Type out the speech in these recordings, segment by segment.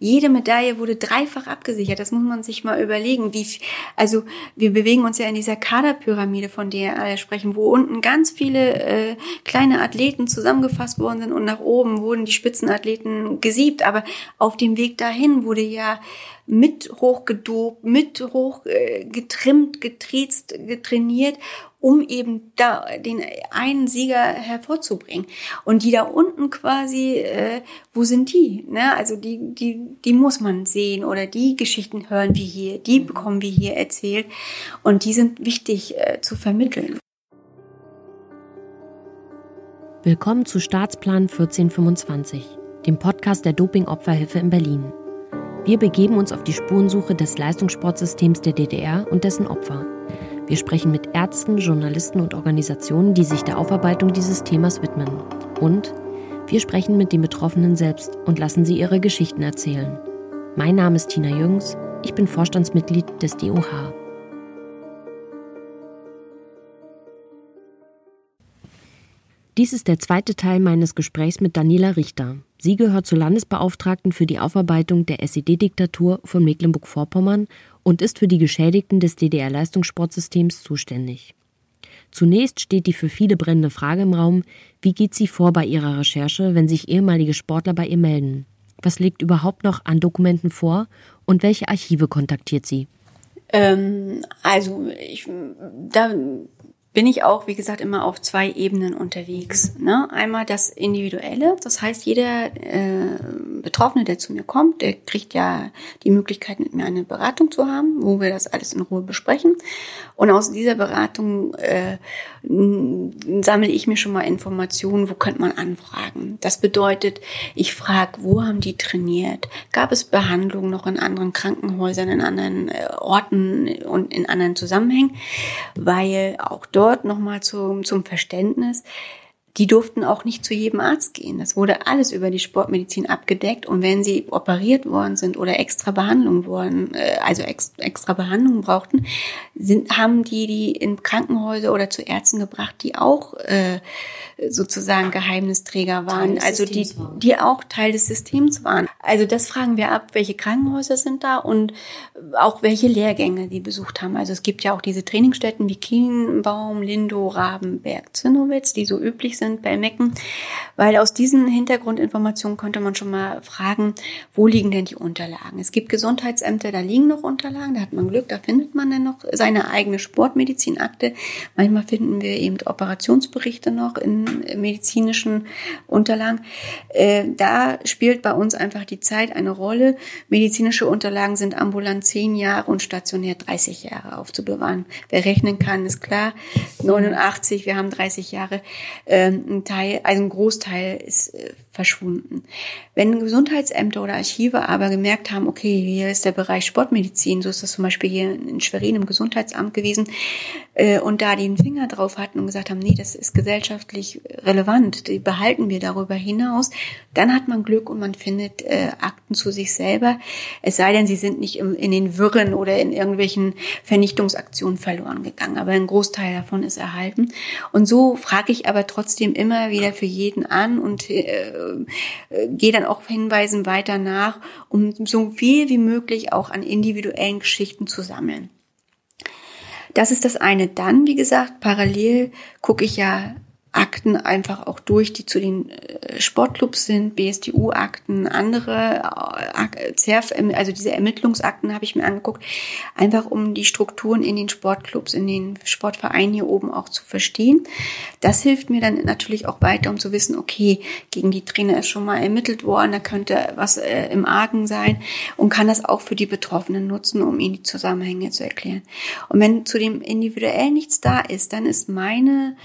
Jede Medaille wurde dreifach abgesichert. Das muss man sich mal überlegen. Wie, also wir bewegen uns ja in dieser Kaderpyramide, von der alle sprechen, wo unten ganz viele äh, kleine Athleten zusammengefasst worden sind und nach oben wurden die Spitzenathleten gesiebt. Aber auf dem Weg dahin wurde ja mit hochgedobt, mit hoch äh, getriezt, getrainiert um eben da den einen Sieger hervorzubringen. Und die da unten quasi, äh, wo sind die? Ne? Also die, die, die muss man sehen oder die Geschichten hören wir hier, die bekommen wir hier erzählt und die sind wichtig äh, zu vermitteln. Willkommen zu Staatsplan 1425, dem Podcast der Dopingopferhilfe in Berlin. Wir begeben uns auf die Spurensuche des Leistungssportsystems der DDR und dessen Opfer. Wir sprechen mit Ärzten, Journalisten und Organisationen, die sich der Aufarbeitung dieses Themas widmen. Und wir sprechen mit den Betroffenen selbst und lassen sie ihre Geschichten erzählen. Mein Name ist Tina Jüngs, ich bin Vorstandsmitglied des DOH. Dies ist der zweite Teil meines Gesprächs mit Daniela Richter. Sie gehört zur Landesbeauftragten für die Aufarbeitung der SED-Diktatur von Mecklenburg-Vorpommern und ist für die Geschädigten des DDR-Leistungssportsystems zuständig. Zunächst steht die für viele brennende Frage im Raum, wie geht sie vor bei ihrer Recherche, wenn sich ehemalige Sportler bei ihr melden? Was liegt überhaupt noch an Dokumenten vor und welche Archive kontaktiert sie? Ähm, also ich, da bin ich auch, wie gesagt, immer auf zwei Ebenen unterwegs. Ne? Einmal das Individuelle, das heißt, jeder äh, Betroffene, der zu mir kommt, der kriegt ja die Möglichkeit, mit mir eine Beratung zu haben, wo wir das alles in Ruhe besprechen. Und aus dieser Beratung äh, sammle ich mir schon mal Informationen, wo könnte man anfragen. Das bedeutet, ich frage, wo haben die trainiert? Gab es Behandlungen noch in anderen Krankenhäusern, in anderen äh, Orten und in anderen Zusammenhängen? Weil auch dort nochmal zum, zum Verständnis, die durften auch nicht zu jedem Arzt gehen. Das wurde alles über die Sportmedizin abgedeckt. Und wenn sie operiert worden sind oder extra Behandlung wurden, äh, also extra Behandlungen brauchten, sind, haben die die in Krankenhäuser oder zu Ärzten gebracht, die auch äh, sozusagen Geheimnisträger waren, also die, die auch Teil des Systems waren. Also das fragen wir ab, welche Krankenhäuser sind da und auch welche Lehrgänge die besucht haben. Also es gibt ja auch diese Trainingsstätten wie Kienbaum, Lindow, Rabenberg, Zinnowitz, die so üblich sind bei Mecken, weil aus diesen Hintergrundinformationen konnte man schon mal fragen, wo liegen denn die Unterlagen? Es gibt Gesundheitsämter, da liegen noch Unterlagen, da hat man Glück, da findet man dann noch seine eigene Sportmedizinakte. Manchmal finden wir eben Operationsberichte noch in medizinischen Unterlagen. Äh, da spielt bei uns einfach die Zeit eine Rolle. Medizinische Unterlagen sind ambulant zehn Jahre und stationär 30 Jahre aufzubewahren. Wer rechnen kann, ist klar. 89, wir haben 30 Jahre. Ähm, ein Teil, also ein Großteil ist äh, verschwunden. Wenn Gesundheitsämter oder Archive aber gemerkt haben, okay, hier ist der Bereich Sportmedizin, so ist das zum Beispiel hier in Schwerin im Gesundheitsamt gewesen, äh, und da den Finger drauf hatten und gesagt haben, nee, das ist gesellschaftlich relevant, die behalten wir darüber hinaus, dann hat man Glück und man findet äh, Akten zu sich selber, es sei denn, sie sind nicht im, in den Wirren oder in irgendwelchen Vernichtungsaktionen verloren gegangen, aber ein Großteil davon ist erhalten. Und so frage ich aber trotzdem immer wieder für jeden an und äh, äh, gehe dann auch Hinweisen weiter nach, um so viel wie möglich auch an individuellen Geschichten zu sammeln. Das ist das eine. Dann, wie gesagt, parallel gucke ich ja Akten einfach auch durch, die zu den äh, Sportclubs sind, BSTU-Akten, andere, äh, also diese Ermittlungsakten habe ich mir angeguckt, einfach um die Strukturen in den Sportclubs, in den Sportvereinen hier oben auch zu verstehen. Das hilft mir dann natürlich auch weiter, um zu wissen, okay, gegen die Trainer ist schon mal ermittelt worden, da könnte was äh, im Argen sein und kann das auch für die Betroffenen nutzen, um ihnen die Zusammenhänge zu erklären. Und wenn zu dem individuell nichts da ist, dann ist meine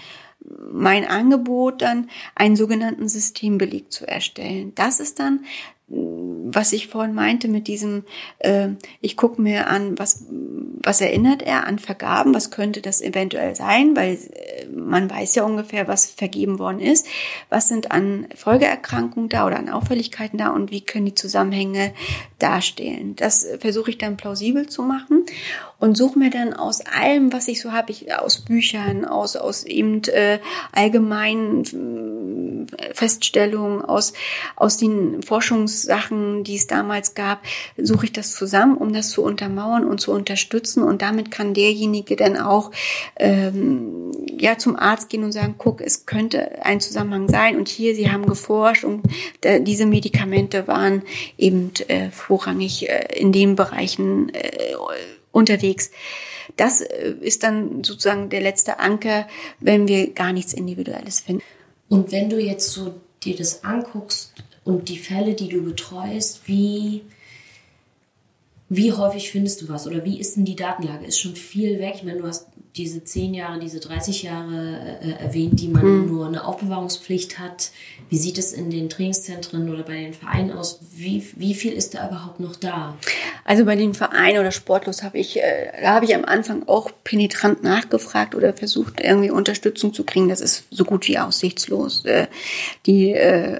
mein Angebot dann, einen sogenannten Systembeleg zu erstellen. Das ist dann was ich vorhin meinte mit diesem, äh, ich gucke mir an, was, was erinnert er an Vergaben? Was könnte das eventuell sein? Weil äh, man weiß ja ungefähr, was vergeben worden ist. Was sind an Folgeerkrankungen da oder an Auffälligkeiten da und wie können die Zusammenhänge darstellen? Das versuche ich dann plausibel zu machen und suche mir dann aus allem, was ich so habe, ich aus Büchern, aus aus eben äh, allgemeinen Feststellungen, aus aus den Forschungssachen, die es damals gab, suche ich das zusammen, um das zu untermauern und zu unterstützen. Und damit kann derjenige dann auch ähm, ja zum Arzt gehen und sagen, guck, es könnte ein Zusammenhang sein. Und hier, Sie haben geforscht und diese Medikamente waren eben äh, vorrangig äh, in den Bereichen äh, unterwegs. Das äh, ist dann sozusagen der letzte Anker, wenn wir gar nichts Individuelles finden. Und wenn du jetzt so dir das anguckst und die Fälle, die du betreust, wie wie häufig findest du was oder wie ist denn die Datenlage? Ist schon viel weg. Ich meine, du hast diese zehn Jahre, diese 30 Jahre äh, erwähnt, die man mhm. nur eine Aufbewahrungspflicht hat. Wie sieht es in den Trainingszentren oder bei den Vereinen aus? Wie, wie viel ist da überhaupt noch da? Also bei den Vereinen oder Sportlos habe ich, äh, da habe ich am Anfang auch penetrant nachgefragt oder versucht, irgendwie Unterstützung zu kriegen. Das ist so gut wie aussichtslos. Äh, die äh,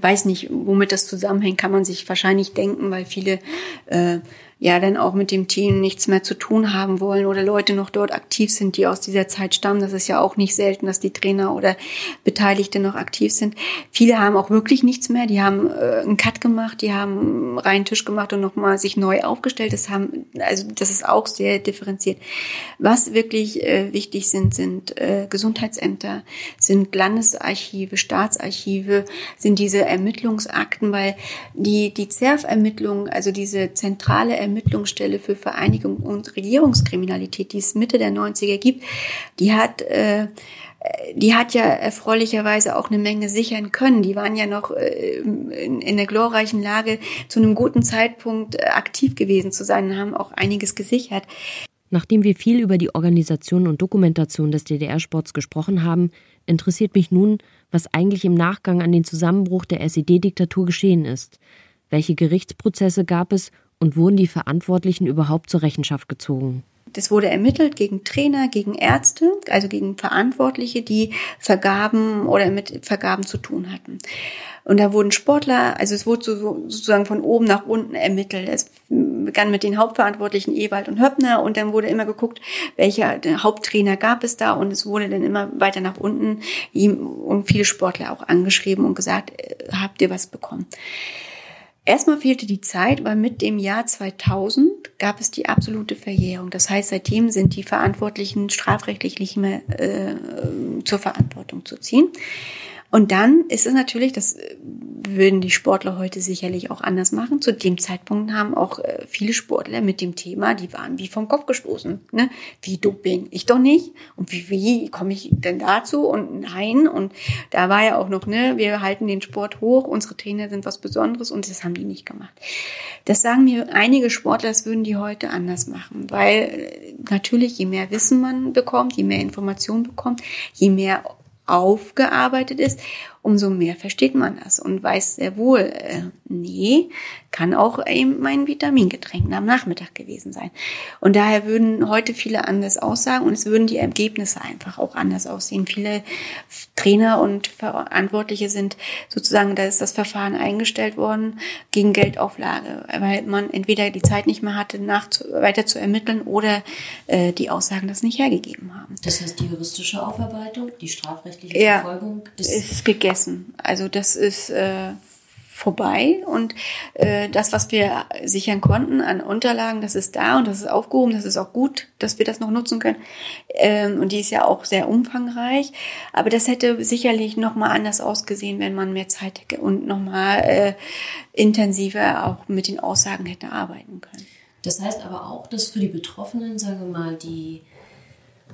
weiß nicht, womit das zusammenhängt, kann man sich wahrscheinlich denken, weil viele äh, ja dann auch mit dem Team nichts mehr zu tun haben wollen oder Leute noch dort aktiv sind, die aus dieser Zeit stammen. Das ist ja auch nicht selten, dass die Trainer oder Beteiligte noch aktiv sind. Viele haben auch wirklich nichts mehr. Die haben äh, einen Cut gemacht, die haben reinen Tisch gemacht und nochmal sich neu aufgestellt. Das haben, also das ist auch sehr differenziert. Was wirklich äh, wichtig sind, sind äh, Gesundheitsämter, sind Landesarchive, Staatsarchive, sind diese Ermittlungsakten, weil die, die ZERF-Ermittlung, also diese zentrale Ermittlungsstelle für Vereinigung und Regierungskriminalität, die es Mitte der 90er gibt, die hat äh, die hat ja erfreulicherweise auch eine Menge sichern können. Die waren ja noch äh, in, in der glorreichen Lage, zu einem guten Zeitpunkt äh, aktiv gewesen zu sein und haben auch einiges gesichert. Nachdem wir viel über die Organisation und Dokumentation des DDR-Sports gesprochen haben, interessiert mich nun, was eigentlich im Nachgang an den Zusammenbruch der SED-Diktatur geschehen ist. Welche Gerichtsprozesse gab es und wurden die Verantwortlichen überhaupt zur Rechenschaft gezogen? Das wurde ermittelt gegen Trainer, gegen Ärzte, also gegen Verantwortliche, die Vergaben oder mit Vergaben zu tun hatten. Und da wurden Sportler, also es wurde so, sozusagen von oben nach unten ermittelt. Es begann mit den Hauptverantwortlichen Ewald und Höppner und dann wurde immer geguckt, welcher Haupttrainer gab es da und es wurde dann immer weiter nach unten und viele Sportler auch angeschrieben und gesagt, äh, habt ihr was bekommen? Erstmal fehlte die Zeit, weil mit dem Jahr 2000 gab es die absolute Verjährung. Das heißt, seitdem sind die Verantwortlichen strafrechtlich nicht mehr äh, zur Verantwortung zu ziehen. Und dann ist es natürlich, das äh, würden die Sportler heute sicherlich auch anders machen. Zu dem Zeitpunkt haben auch äh, viele Sportler mit dem Thema, die waren wie vom Kopf gestoßen. Ne? Wie Doping? Ich doch nicht. Und wie, wie komme ich denn dazu? Und nein. Und da war ja auch noch, ne, wir halten den Sport hoch, unsere Trainer sind was Besonderes und das haben die nicht gemacht. Das sagen mir einige Sportler, das würden die heute anders machen. Weil äh, natürlich, je mehr Wissen man bekommt, je mehr Information bekommt, je mehr aufgearbeitet ist, umso mehr versteht man das und weiß sehr wohl, äh, nee, kann auch eben mein Vitamingetränk am Nachmittag gewesen sein. Und daher würden heute viele anders aussagen und es würden die Ergebnisse einfach auch anders aussehen. Viele Trainer und Verantwortliche sind sozusagen, da ist das Verfahren eingestellt worden gegen Geldauflage, weil man entweder die Zeit nicht mehr hatte, nach weiter zu ermitteln oder äh, die Aussagen das nicht hergegeben haben. Das heißt, die juristische Aufarbeitung, die strafrechtliche Verfolgung, ja, das ist gegessen vergessen. Also das ist äh, vorbei und äh, das, was wir sichern konnten an Unterlagen, das ist da und das ist aufgehoben, das ist auch gut, dass wir das noch nutzen können. Ähm, und die ist ja auch sehr umfangreich. Aber das hätte sicherlich noch mal anders ausgesehen, wenn man mehr Zeit hätte und noch mal äh, intensiver auch mit den Aussagen hätte arbeiten können. Das heißt aber auch, dass für die Betroffenen, sagen wir mal, die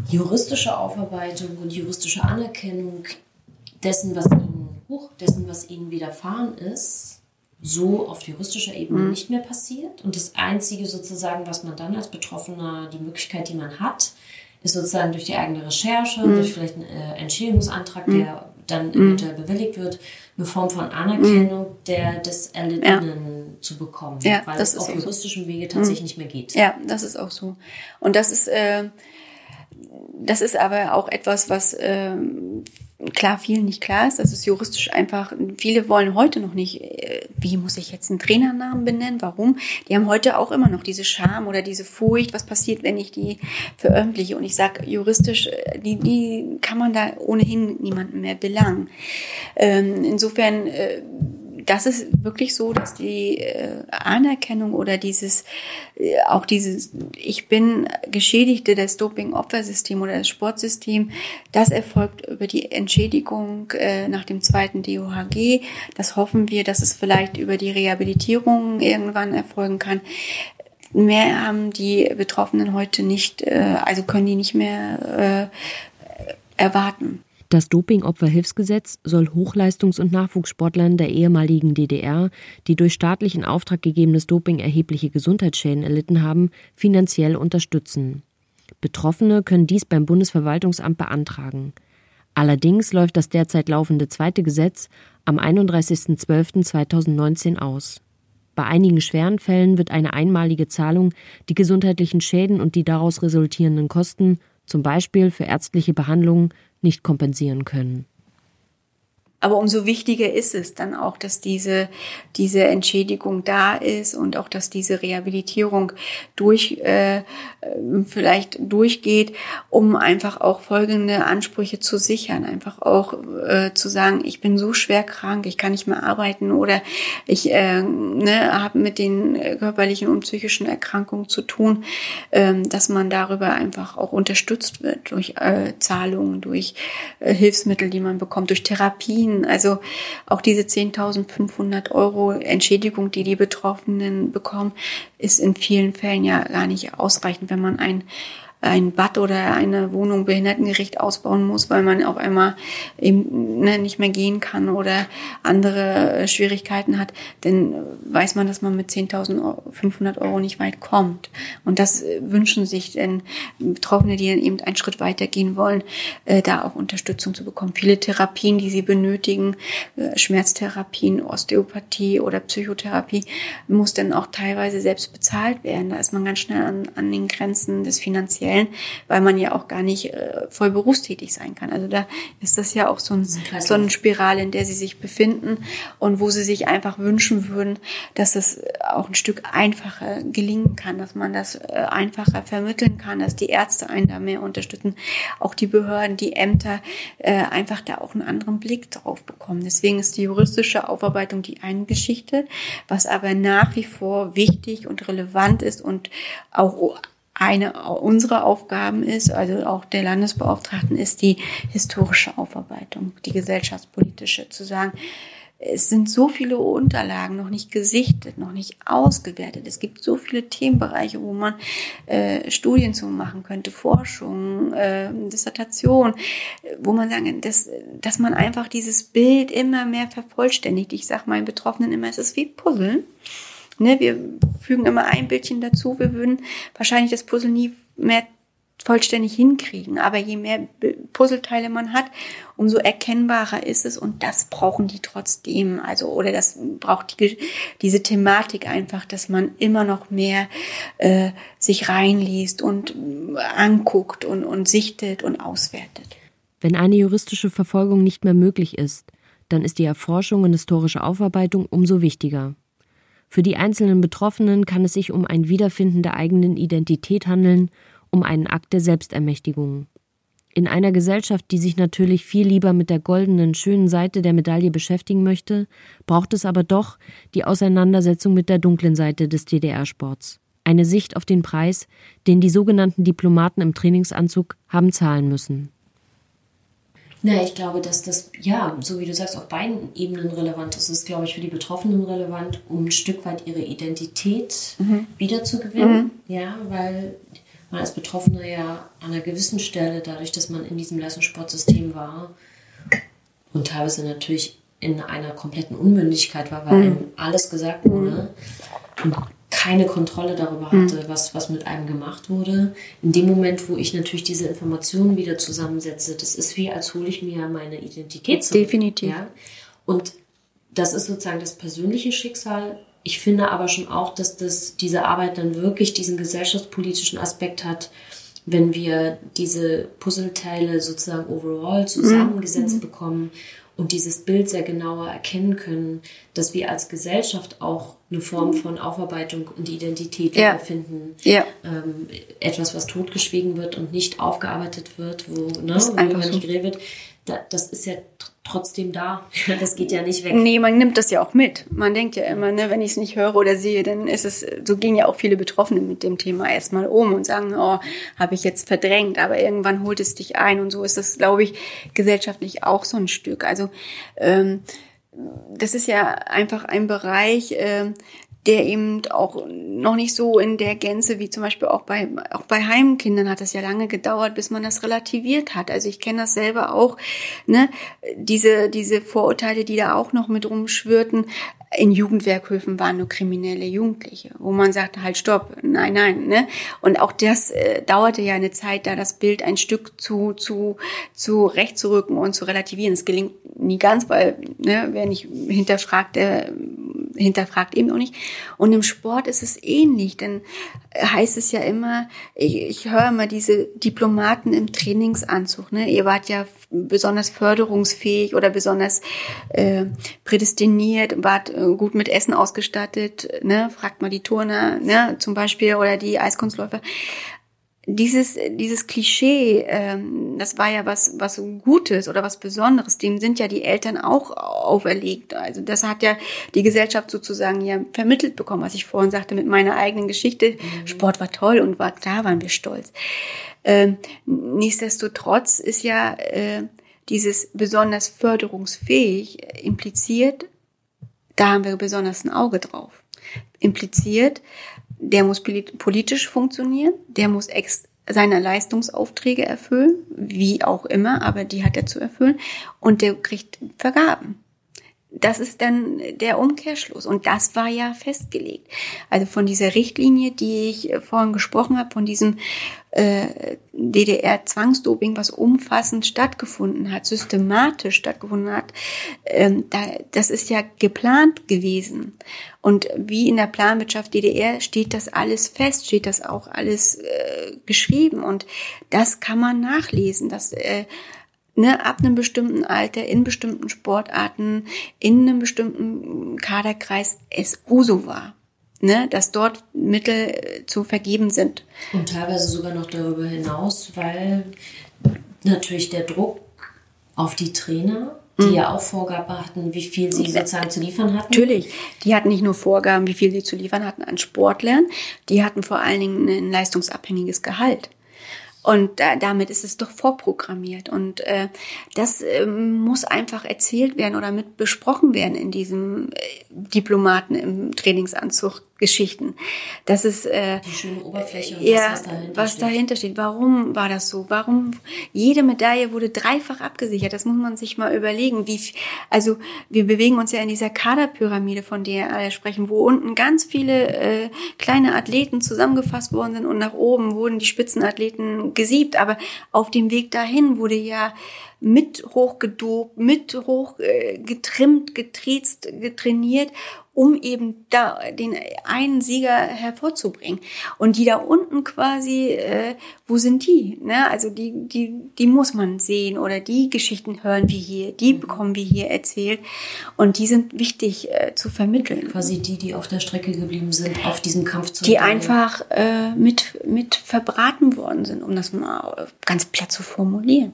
juristische Aufarbeitung und juristische Anerkennung dessen, was ihnen, hoch, dessen, was ihnen widerfahren ist, so auf juristischer Ebene mhm. nicht mehr passiert. Und das Einzige sozusagen, was man dann als Betroffener, die Möglichkeit, die man hat, ist sozusagen durch die eigene Recherche, mhm. durch vielleicht einen äh, Entschädigungsantrag, mhm. der dann mhm. eventuell bewilligt wird, eine Form von Anerkennung mhm. der des erlittenen zu bekommen, ja, weil das es auf juristischem so. Wege tatsächlich mhm. nicht mehr geht. Ja, das ist auch so. Und das ist, äh, das ist aber auch etwas, was äh, klar vielen nicht klar ist. Das ist juristisch einfach, viele wollen heute noch nicht, äh, wie muss ich jetzt einen Trainernamen benennen? Warum? Die haben heute auch immer noch diese Scham oder diese Furcht, was passiert, wenn ich die veröffentliche. Und ich sage, juristisch, äh, die, die kann man da ohnehin niemanden mehr belangen. Ähm, insofern äh, das ist wirklich so, dass die äh, Anerkennung oder dieses, äh, auch dieses, ich bin Geschädigte des Doping-Opfersystem oder des Sportsystem, das erfolgt über die Entschädigung äh, nach dem zweiten DOHG. Das hoffen wir, dass es vielleicht über die Rehabilitierung irgendwann erfolgen kann. Mehr haben die Betroffenen heute nicht, äh, also können die nicht mehr äh, erwarten. Das Dopingopferhilfsgesetz soll Hochleistungs- und Nachwuchssportlern der ehemaligen DDR, die durch staatlichen Auftrag gegebenes Doping erhebliche Gesundheitsschäden erlitten haben, finanziell unterstützen. Betroffene können dies beim Bundesverwaltungsamt beantragen. Allerdings läuft das derzeit laufende zweite Gesetz am 31.12.2019 aus. Bei einigen schweren Fällen wird eine einmalige Zahlung die gesundheitlichen Schäden und die daraus resultierenden Kosten, zum Beispiel für ärztliche Behandlungen, nicht kompensieren können. Aber umso wichtiger ist es dann auch, dass diese, diese Entschädigung da ist und auch, dass diese Rehabilitierung durch, äh, vielleicht durchgeht, um einfach auch folgende Ansprüche zu sichern. Einfach auch äh, zu sagen, ich bin so schwer krank, ich kann nicht mehr arbeiten oder ich äh, ne, habe mit den körperlichen und psychischen Erkrankungen zu tun, äh, dass man darüber einfach auch unterstützt wird durch äh, Zahlungen, durch äh, Hilfsmittel, die man bekommt, durch Therapien verdienen. Also auch diese 10.500 Euro Entschädigung, die die Betroffenen bekommen, ist in vielen Fällen ja gar nicht ausreichend, wenn man ein ein Bad oder eine Wohnung behindertengerecht ausbauen muss, weil man auf einmal eben ne, nicht mehr gehen kann oder andere äh, Schwierigkeiten hat, dann weiß man, dass man mit 10.500 Euro nicht weit kommt. Und das äh, wünschen sich denn Betroffene, die dann eben einen Schritt weiter gehen wollen, äh, da auch Unterstützung zu bekommen. Viele Therapien, die sie benötigen, Schmerztherapien, Osteopathie oder Psychotherapie, muss dann auch teilweise selbst bezahlt werden. Da ist man ganz schnell an, an den Grenzen des Finanziellen Stellen, weil man ja auch gar nicht äh, voll berufstätig sein kann. Also da ist das ja auch so, ein, so eine Spirale, in der sie sich befinden und wo sie sich einfach wünschen würden, dass es auch ein Stück einfacher gelingen kann, dass man das äh, einfacher vermitteln kann, dass die Ärzte einen da mehr unterstützen, auch die Behörden, die Ämter äh, einfach da auch einen anderen Blick drauf bekommen. Deswegen ist die juristische Aufarbeitung die eine Geschichte, was aber nach wie vor wichtig und relevant ist und auch eine unserer Aufgaben ist, also auch der Landesbeauftragten, ist die historische Aufarbeitung, die gesellschaftspolitische, zu sagen, es sind so viele Unterlagen noch nicht gesichtet, noch nicht ausgewertet. Es gibt so viele Themenbereiche, wo man äh, Studien zu machen könnte, Forschung, äh, Dissertation, wo man sagen, dass, dass man einfach dieses Bild immer mehr vervollständigt. Ich sage meinen Betroffenen immer, es ist wie Puzzeln. Ne, wir fügen immer ein Bildchen dazu. Wir würden wahrscheinlich das Puzzle nie mehr vollständig hinkriegen. Aber je mehr Puzzleteile man hat, umso erkennbarer ist es und das brauchen die trotzdem. Also, oder das braucht die, diese Thematik einfach, dass man immer noch mehr äh, sich reinliest und anguckt und, und sichtet und auswertet. Wenn eine juristische Verfolgung nicht mehr möglich ist, dann ist die Erforschung und historische Aufarbeitung umso wichtiger. Für die einzelnen Betroffenen kann es sich um ein Wiederfinden der eigenen Identität handeln, um einen Akt der Selbstermächtigung. In einer Gesellschaft, die sich natürlich viel lieber mit der goldenen, schönen Seite der Medaille beschäftigen möchte, braucht es aber doch die Auseinandersetzung mit der dunklen Seite des DDR-Sports. Eine Sicht auf den Preis, den die sogenannten Diplomaten im Trainingsanzug haben zahlen müssen. Na, ich glaube, dass das, ja, so wie du sagst, auf beiden Ebenen relevant ist. Es ist, glaube ich, für die Betroffenen relevant, um ein Stück weit ihre Identität mhm. wiederzugewinnen. Mhm. Ja, weil man als Betroffener ja an einer gewissen Stelle, dadurch, dass man in diesem Leistungssportsystem war und teilweise natürlich in einer kompletten Unmündigkeit war, weil mhm. einem alles gesagt wurde. Und keine Kontrolle darüber hm. hatte, mhm. was, was mit einem gemacht wurde. In dem Moment, wo ich natürlich diese Informationen wieder zusammensetze, das ist wie, als hole ich mir meine Identität zurück. Definitiv. Ja? Und das ist sozusagen das persönliche Schicksal ich finde aber schon auch, dass das, diese Arbeit dann wirklich diesen gesellschaftspolitischen Aspekt hat, wenn wir diese Puzzleteile sozusagen overall zusammengesetzt mhm. bekommen und dieses Bild sehr genauer erkennen können, dass wir als Gesellschaft auch eine Form von Aufarbeitung und Identität ja. finden. Ja. Ähm, etwas, was totgeschwiegen wird und nicht aufgearbeitet wird, wo, ne, worüber nicht so. geredet wird, das ist ja trotzdem da. Das geht ja nicht weg. Nee, man nimmt das ja auch mit. Man denkt ja immer, ne, wenn ich es nicht höre oder sehe, dann ist es, so gehen ja auch viele Betroffene mit dem Thema erstmal um und sagen, oh, habe ich jetzt verdrängt, aber irgendwann holt es dich ein und so ist das, glaube ich, gesellschaftlich auch so ein Stück. Also ähm, das ist ja einfach ein Bereich, äh, der eben auch noch nicht so in der Gänze wie zum Beispiel auch bei auch bei Heimkindern hat es ja lange gedauert, bis man das relativiert hat. Also ich kenne das selber auch, ne, diese diese Vorurteile, die da auch noch mit rumschwirrten. In Jugendwerkhöfen waren nur kriminelle Jugendliche, wo man sagte halt Stopp, nein, nein, ne? Und auch das äh, dauerte ja eine Zeit, da das Bild ein Stück zu zu zu recht zu rücken und zu relativieren. Es gelingt nie ganz, weil ne, wer nicht hinterfragt, der hinterfragt eben auch nicht. Und im Sport ist es ähnlich, denn heißt es ja immer, ich, ich höre immer diese Diplomaten im Trainingsanzug, ne? Ihr wart ja besonders förderungsfähig oder besonders äh, prädestiniert, wart äh, gut mit Essen ausgestattet, ne? Fragt mal die Turner, ne? Zum Beispiel oder die Eiskunstläufer dieses, dieses Klischee, ähm, das war ja was, was Gutes oder was Besonderes, dem sind ja die Eltern auch auferlegt. Also das hat ja die Gesellschaft sozusagen ja vermittelt bekommen, was ich vorhin sagte mit meiner eigenen Geschichte. Mhm. Sport war toll und war, da waren wir stolz. Ähm, nichtsdestotrotz ist ja äh, dieses besonders förderungsfähig impliziert, da haben wir besonders ein Auge drauf. Impliziert, der muss politisch funktionieren, der muss seine Leistungsaufträge erfüllen, wie auch immer, aber die hat er zu erfüllen und der kriegt Vergaben. Das ist dann der Umkehrschluss. Und das war ja festgelegt. Also von dieser Richtlinie, die ich vorhin gesprochen habe, von diesem äh, DDR-Zwangsdoping, was umfassend stattgefunden hat, systematisch stattgefunden hat, ähm, da, das ist ja geplant gewesen. Und wie in der Planwirtschaft DDR steht das alles fest, steht das auch alles äh, geschrieben. Und das kann man nachlesen. Das äh, ne, ab einem bestimmten Alter, in bestimmten Sportarten, in einem bestimmten Kaderkreis es Uso war. Ne, dass dort Mittel äh, zu vergeben sind. Und teilweise sogar noch darüber hinaus, weil natürlich der Druck auf die Trainer die mhm. ja auch Vorgaben hatten, wie viel sie sozusagen zu liefern hatten. Natürlich, die hatten nicht nur Vorgaben, wie viel sie zu liefern hatten an Sportlern, die hatten vor allen Dingen ein leistungsabhängiges Gehalt. Und äh, damit ist es doch vorprogrammiert. Und äh, das äh, muss einfach erzählt werden oder mit besprochen werden in diesem äh, Diplomaten im Trainingsanzug Geschichten. Das ist äh, die schöne Oberfläche und ja, was, dahinter, was steht. dahinter steht. Warum war das so? Warum jede Medaille wurde dreifach abgesichert? Das muss man sich mal überlegen. Wie also wir bewegen uns ja in dieser Kaderpyramide, von der alle sprechen, wo unten ganz viele äh, kleine Athleten zusammengefasst worden sind und nach oben wurden die Spitzenathleten gesiebt. Aber auf dem Weg dahin wurde ja mit hochgedobt, mit hoch äh, getriezt, getrainiert um eben da den einen Sieger hervorzubringen. Und die da unten quasi, äh, wo sind die? Ne? Also die, die, die muss man sehen oder die Geschichten hören wir hier, die bekommen wir hier erzählt und die sind wichtig äh, zu vermitteln. Quasi die, die auf der Strecke geblieben sind, auf diesem Kampf zu Die einfach äh, mit, mit verbraten worden sind, um das mal ganz platt zu formulieren.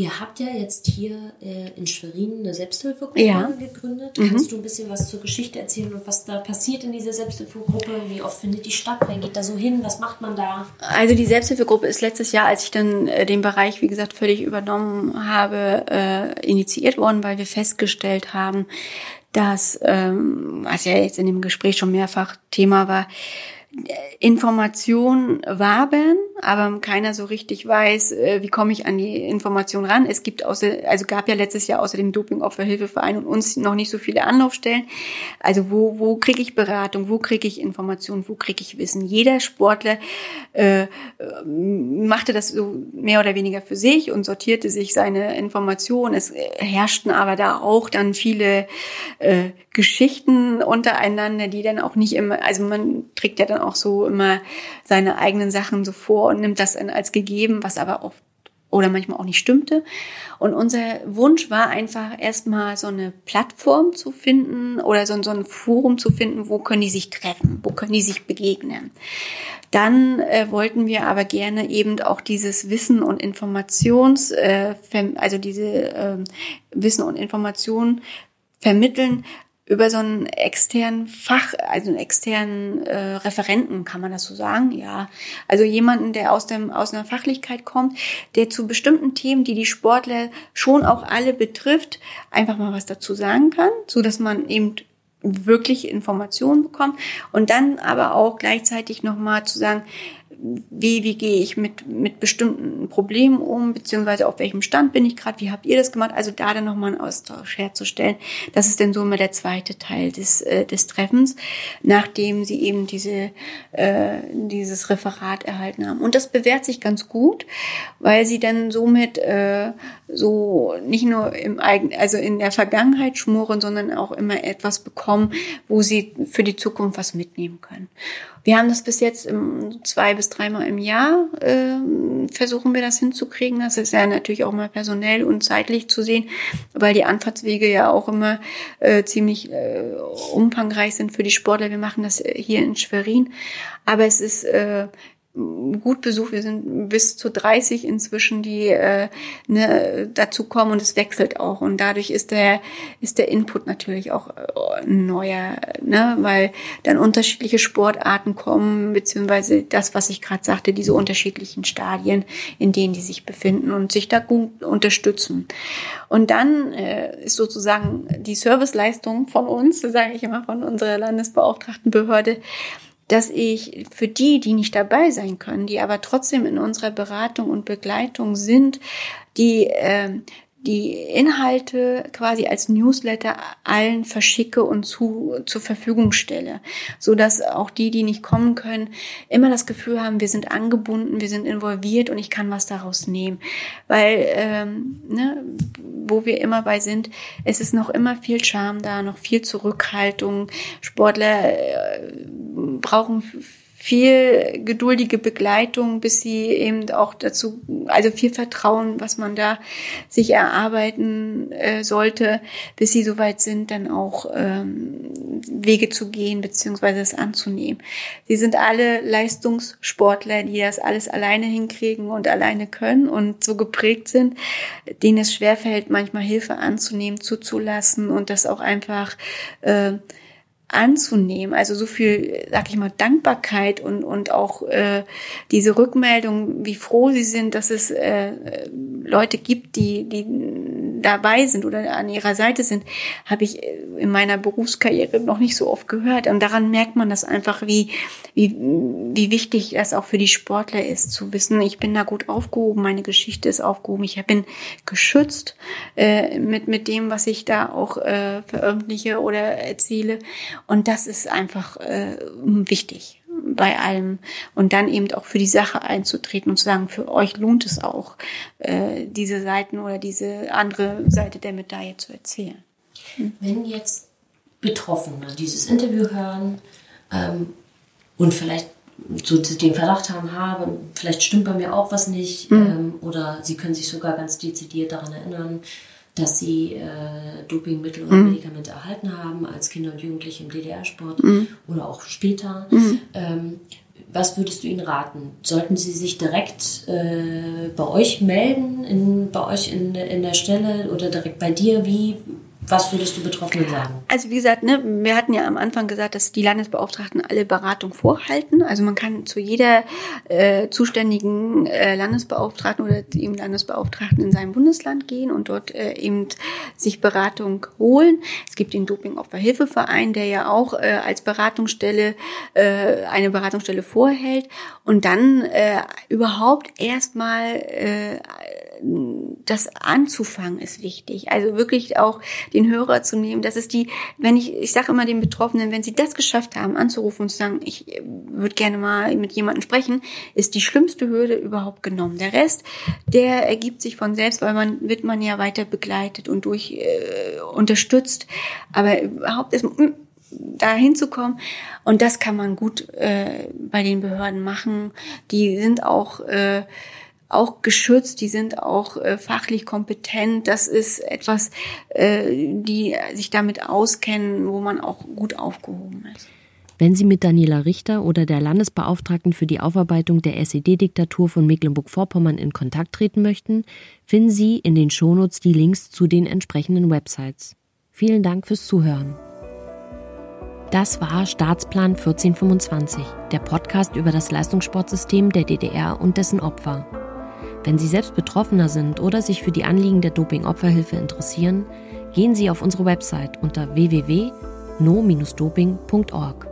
Ihr habt ja jetzt hier äh, in Schwerin eine Selbsthilfegruppe ja. gegründet. Mhm. Kannst du ein bisschen was zur Geschichte erzählen und was da passiert in dieser Selbsthilfegruppe? Wie oft findet die statt? Wer geht da so hin? Was macht man da? Also die Selbsthilfegruppe ist letztes Jahr, als ich dann äh, den Bereich, wie gesagt, völlig übernommen habe, äh, initiiert worden, weil wir festgestellt haben, dass, ähm, was ja jetzt in dem Gespräch schon mehrfach Thema war, Information wabern, aber keiner so richtig weiß, äh, wie komme ich an die Information ran. Es gibt außer, also gab ja letztes Jahr außer dem Dopingopferhilfeverein und uns noch nicht so viele Anlaufstellen. Also wo, wo kriege ich Beratung, wo kriege ich Information, wo kriege ich Wissen? Jeder Sportler äh, machte das so mehr oder weniger für sich und sortierte sich seine Informationen. Es herrschten aber da auch dann viele äh, Geschichten untereinander, die dann auch nicht immer, also man trägt ja dann auch so immer seine eigenen Sachen so vor und nimmt das dann als gegeben, was aber auch oder manchmal auch nicht stimmte. Und unser Wunsch war einfach erstmal so eine Plattform zu finden oder so, so ein Forum zu finden, wo können die sich treffen, wo können die sich begegnen. Dann äh, wollten wir aber gerne eben auch dieses Wissen und Informations, äh, also diese äh, Wissen und Information vermitteln, über so einen externen Fach, also einen externen äh, Referenten, kann man das so sagen? Ja. Also jemanden, der aus dem aus einer Fachlichkeit kommt, der zu bestimmten Themen, die die Sportler schon auch alle betrifft, einfach mal was dazu sagen kann, so dass man eben wirklich Informationen bekommt und dann aber auch gleichzeitig noch mal zu sagen, wie, wie gehe ich mit, mit bestimmten Problemen um, beziehungsweise auf welchem Stand bin ich gerade, wie habt ihr das gemacht? Also da dann nochmal einen Austausch herzustellen. Das ist dann so immer der zweite Teil des, äh, des Treffens, nachdem sie eben diese, äh, dieses Referat erhalten haben. Und das bewährt sich ganz gut, weil sie dann somit äh, so nicht nur im eigenen, also in der Vergangenheit schmoren, sondern auch immer etwas bekommen, wo sie für die Zukunft was mitnehmen können. Wir haben das bis jetzt im, zwei bis dreimal im Jahr äh, versuchen wir das hinzukriegen. Das ist ja natürlich auch mal personell und zeitlich zu sehen, weil die Anfahrtswege ja auch immer äh, ziemlich äh, umfangreich sind für die Sportler. Wir machen das hier in Schwerin, aber es ist äh, gut besucht. Wir sind bis zu 30 inzwischen, die äh, ne, dazu kommen und es wechselt auch. Und dadurch ist der, ist der Input natürlich auch äh, neuer, ne? weil dann unterschiedliche Sportarten kommen, beziehungsweise das, was ich gerade sagte, diese unterschiedlichen Stadien, in denen die sich befinden und sich da gut unterstützen. Und dann äh, ist sozusagen die Serviceleistung von uns, sage ich immer, von unserer Landesbeauftragtenbehörde, dass ich für die, die nicht dabei sein können, die aber trotzdem in unserer Beratung und Begleitung sind, die äh, die Inhalte quasi als Newsletter allen verschicke und zu, zur Verfügung stelle, so dass auch die, die nicht kommen können, immer das Gefühl haben, wir sind angebunden, wir sind involviert und ich kann was daraus nehmen, weil ähm, ne, wo wir immer bei sind, es ist noch immer viel Charme da, noch viel Zurückhaltung. Sportler äh, brauchen viel geduldige Begleitung, bis sie eben auch dazu, also viel Vertrauen, was man da sich erarbeiten äh, sollte, bis sie soweit sind, dann auch ähm, Wege zu gehen beziehungsweise es anzunehmen. Sie sind alle Leistungssportler, die das alles alleine hinkriegen und alleine können und so geprägt sind, denen es schwerfällt, manchmal Hilfe anzunehmen, zuzulassen und das auch einfach äh, anzunehmen. Also so viel, sag ich mal, Dankbarkeit und, und auch äh, diese Rückmeldung, wie froh sie sind, dass es äh, Leute gibt, die, die dabei sind oder an ihrer Seite sind, habe ich in meiner Berufskarriere noch nicht so oft gehört. Und daran merkt man das einfach, wie, wie, wie wichtig das auch für die Sportler ist, zu wissen, ich bin da gut aufgehoben, meine Geschichte ist aufgehoben, ich bin geschützt äh, mit, mit dem, was ich da auch äh, veröffentliche oder erzähle. Und das ist einfach äh, wichtig bei allem und dann eben auch für die Sache einzutreten und zu sagen, für euch lohnt es auch, äh, diese Seiten oder diese andere Seite der Medaille zu erzählen. Hm. Wenn jetzt Betroffene dieses Interview hören ähm, und vielleicht so den Verdacht haben, ha, vielleicht stimmt bei mir auch was nicht, mhm. ähm, oder sie können sich sogar ganz dezidiert daran erinnern, dass sie äh, Dopingmittel oder mhm. Medikamente erhalten haben als Kinder und Jugendliche im DDR-Sport mhm. oder auch später. Mhm. Ähm, was würdest du ihnen raten? Sollten sie sich direkt äh, bei euch melden, in, bei euch in, in der Stelle oder direkt bei dir? Wie, was würdest du Betroffenen sagen? Also wie gesagt, ne, wir hatten ja am Anfang gesagt, dass die Landesbeauftragten alle Beratung vorhalten. Also man kann zu jeder äh, zuständigen äh, Landesbeauftragten oder dem Landesbeauftragten in seinem Bundesland gehen und dort äh, eben sich Beratung holen. Es gibt den Dopingopferhilfeverein, der ja auch äh, als Beratungsstelle äh, eine Beratungsstelle vorhält und dann äh, überhaupt erstmal äh, das anzufangen ist wichtig. Also wirklich auch den Hörer zu nehmen. Das ist die, wenn ich, ich sage immer den Betroffenen, wenn sie das geschafft haben, anzurufen und zu sagen, ich würde gerne mal mit jemandem sprechen, ist die schlimmste Hürde überhaupt genommen. Der Rest, der ergibt sich von selbst, weil man wird man ja weiter begleitet und durch äh, unterstützt. Aber überhaupt ist mm, da hinzukommen. Und das kann man gut äh, bei den Behörden machen. Die sind auch äh, auch geschützt, die sind auch äh, fachlich kompetent. Das ist etwas, äh, die sich damit auskennen, wo man auch gut aufgehoben ist. Wenn Sie mit Daniela Richter oder der Landesbeauftragten für die Aufarbeitung der SED-Diktatur von Mecklenburg-Vorpommern in Kontakt treten möchten, finden Sie in den Shownotes die Links zu den entsprechenden Websites. Vielen Dank fürs Zuhören. Das war Staatsplan 1425, der Podcast über das Leistungssportsystem der DDR und dessen Opfer. Wenn Sie selbst Betroffener sind oder sich für die Anliegen der Doping-Opferhilfe interessieren, gehen Sie auf unsere Website unter www.no-doping.org.